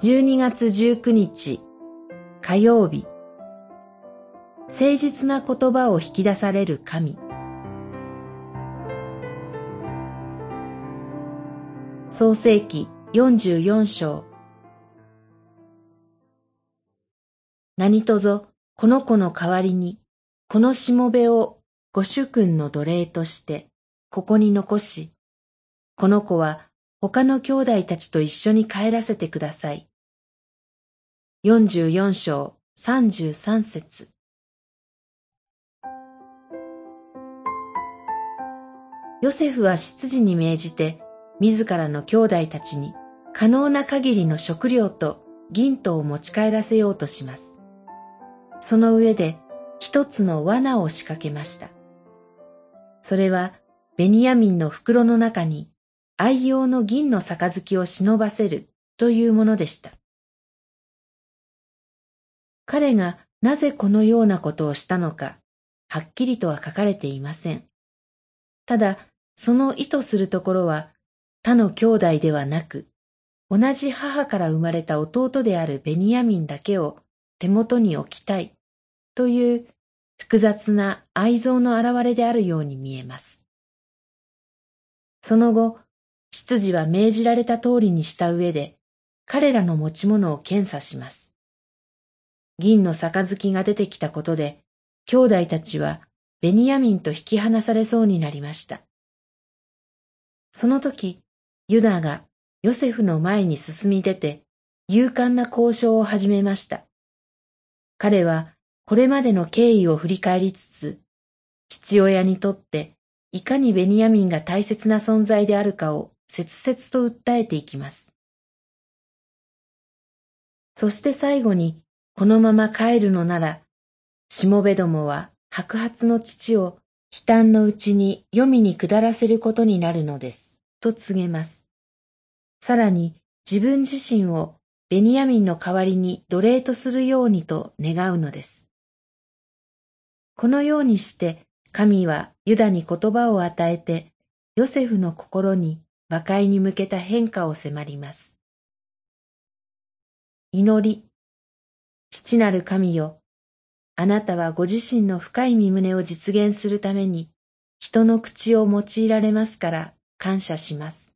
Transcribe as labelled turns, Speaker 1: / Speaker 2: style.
Speaker 1: 12月19日火曜日。誠実な言葉を引き出される神。創世記44章。何とぞこの子の代わりにこのしもべをご主君の奴隷としてここに残しこの子は他の兄弟たちと一緒に帰らせてください。44章33節ヨセフは執事に命じて自らの兄弟たちに可能な限りの食料と銀とを持ち帰らせようとします。その上で一つの罠を仕掛けました。それはベニヤミンの袋の中に愛用の銀の杯を忍ばせるというものでした。彼がなぜこのようなことをしたのか、はっきりとは書かれていません。ただ、その意図するところは、他の兄弟ではなく、同じ母から生まれた弟であるベニヤミンだけを手元に置きたいという複雑な愛憎の表れであるように見えます。その後、執事は命じられた通りにした上で、彼らの持ち物を検査します。銀の杯が出てきたことで、兄弟たちはベニヤミンと引き離されそうになりました。その時、ユダがヨセフの前に進み出て、勇敢な交渉を始めました。彼はこれまでの経緯を振り返りつつ、父親にとっていかにベニヤミンが大切な存在であるかを切々と訴えていきます。そして最後に、このまま帰るのなら、しもべどもは白髪の父を悲嘆のうちに黄泉に下らせることになるのです、と告げます。さらに自分自身をベニヤミンの代わりに奴隷とするようにと願うのです。このようにして神はユダに言葉を与えてヨセフの心に和解に向けた変化を迫ります。祈り、父なる神よ、あなたはご自身の深い身胸を実現するために人の口を用いられますから感謝します。